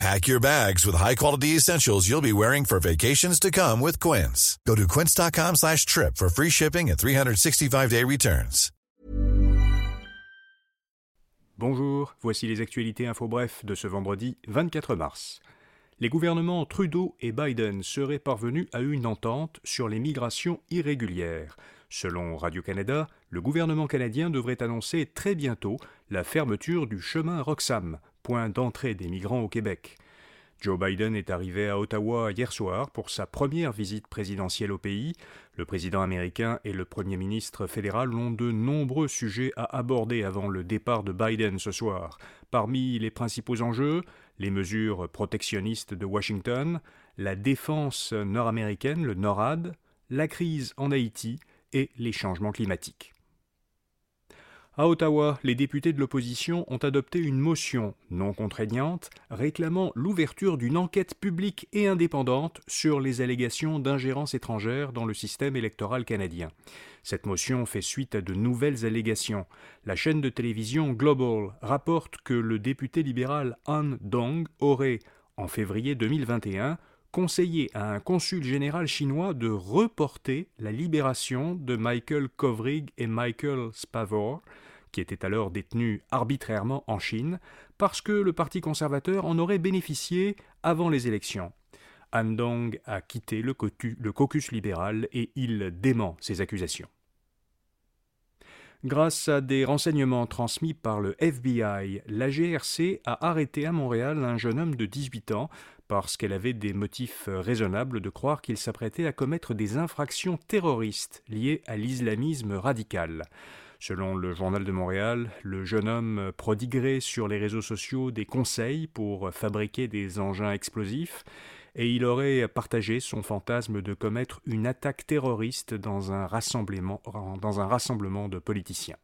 Pack your bags with high-quality essentials you'll be wearing for vacations to come with Quince. Go to quince.com slash trip for free shipping and 365-day returns. Bonjour, voici les actualités info bref de ce vendredi 24 mars. Les gouvernements Trudeau et Biden seraient parvenus à une entente sur les migrations irrégulières. Selon Radio-Canada, le gouvernement canadien devrait annoncer très bientôt la fermeture du chemin Roxham, point d'entrée des migrants au Québec. Joe Biden est arrivé à Ottawa hier soir pour sa première visite présidentielle au pays. Le président américain et le premier ministre fédéral ont de nombreux sujets à aborder avant le départ de Biden ce soir. Parmi les principaux enjeux, les mesures protectionnistes de Washington, la défense nord-américaine, le NORAD, la crise en Haïti et les changements climatiques. À Ottawa, les députés de l'opposition ont adopté une motion non contraignante réclamant l'ouverture d'une enquête publique et indépendante sur les allégations d'ingérence étrangère dans le système électoral canadien. Cette motion fait suite à de nouvelles allégations. La chaîne de télévision Global rapporte que le député libéral Han Dong aurait, en février 2021, conseillé à un consul général chinois de reporter la libération de Michael Kovrig et Michael Spavor, qui étaient alors détenus arbitrairement en Chine, parce que le Parti conservateur en aurait bénéficié avant les élections. Han Dong a quitté le, le caucus libéral et il dément ces accusations. Grâce à des renseignements transmis par le FBI, la GRC a arrêté à Montréal un jeune homme de 18 ans parce qu'elle avait des motifs raisonnables de croire qu'il s'apprêtait à commettre des infractions terroristes liées à l'islamisme radical. Selon le Journal de Montréal, le jeune homme prodiguerait sur les réseaux sociaux des conseils pour fabriquer des engins explosifs et il aurait partagé son fantasme de commettre une attaque terroriste dans un rassemblement, de politiciens.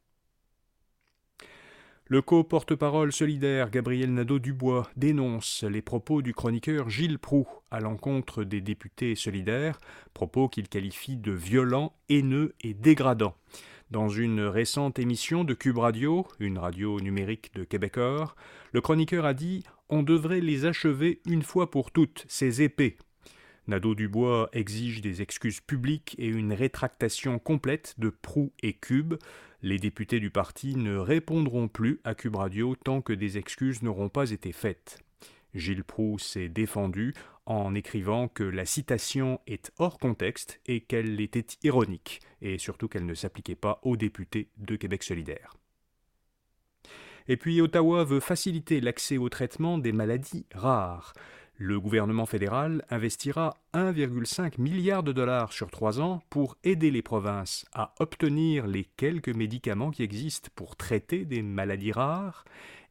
Le co-porte-parole solidaire Gabriel Nadeau-Dubois dénonce les propos du chroniqueur Gilles Proux à l'encontre des députés solidaires, propos qu'il qualifie de violents, haineux et dégradants. Dans une récente émission de Cube Radio, une radio numérique de Québecor, le chroniqueur a dit On devrait les achever une fois pour toutes, ces épées. Nadeau-Dubois exige des excuses publiques et une rétractation complète de Proux et Cube, les députés du parti ne répondront plus à Cube Radio tant que des excuses n'auront pas été faites. Gilles Proux s'est défendu en écrivant que la citation est hors contexte et qu'elle était ironique, et surtout qu'elle ne s'appliquait pas aux députés de Québec solidaire. Et puis Ottawa veut faciliter l'accès au traitement des maladies rares. Le gouvernement fédéral investira 1,5 milliard de dollars sur trois ans pour aider les provinces à obtenir les quelques médicaments qui existent pour traiter des maladies rares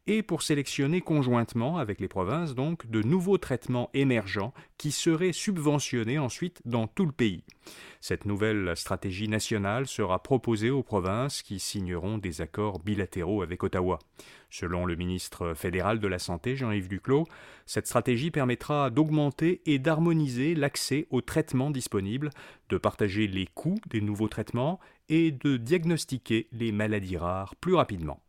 et pour sélectionner conjointement avec les provinces donc de nouveaux traitements émergents qui seraient subventionnés ensuite dans tout le pays. Cette nouvelle stratégie nationale sera proposée aux provinces qui signeront des accords bilatéraux avec Ottawa. Selon le ministre fédéral de la Santé, Jean-Yves Duclos, cette stratégie permettra d'augmenter et d'harmoniser l'accès aux traitements disponibles, de partager les coûts des nouveaux traitements et de diagnostiquer les maladies rares plus rapidement.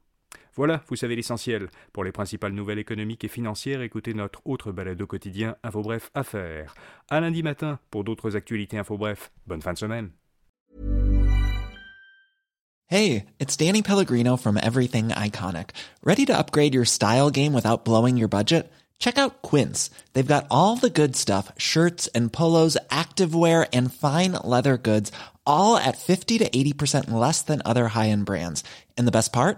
Voilà, vous savez l'essentiel. Pour les principales nouvelles économiques et financières, écoutez notre autre balade au quotidien Info Bref Affaires. À lundi matin pour d'autres actualités Info Bref. Bonne fin de semaine. Hey, it's Danny Pellegrino from Everything Iconic. Ready to upgrade your style game without blowing your budget? Check out Quince. They've got all the good stuff, shirts and polos, activewear and fine leather goods, all at 50 to 80% less than other high-end brands. And the best part?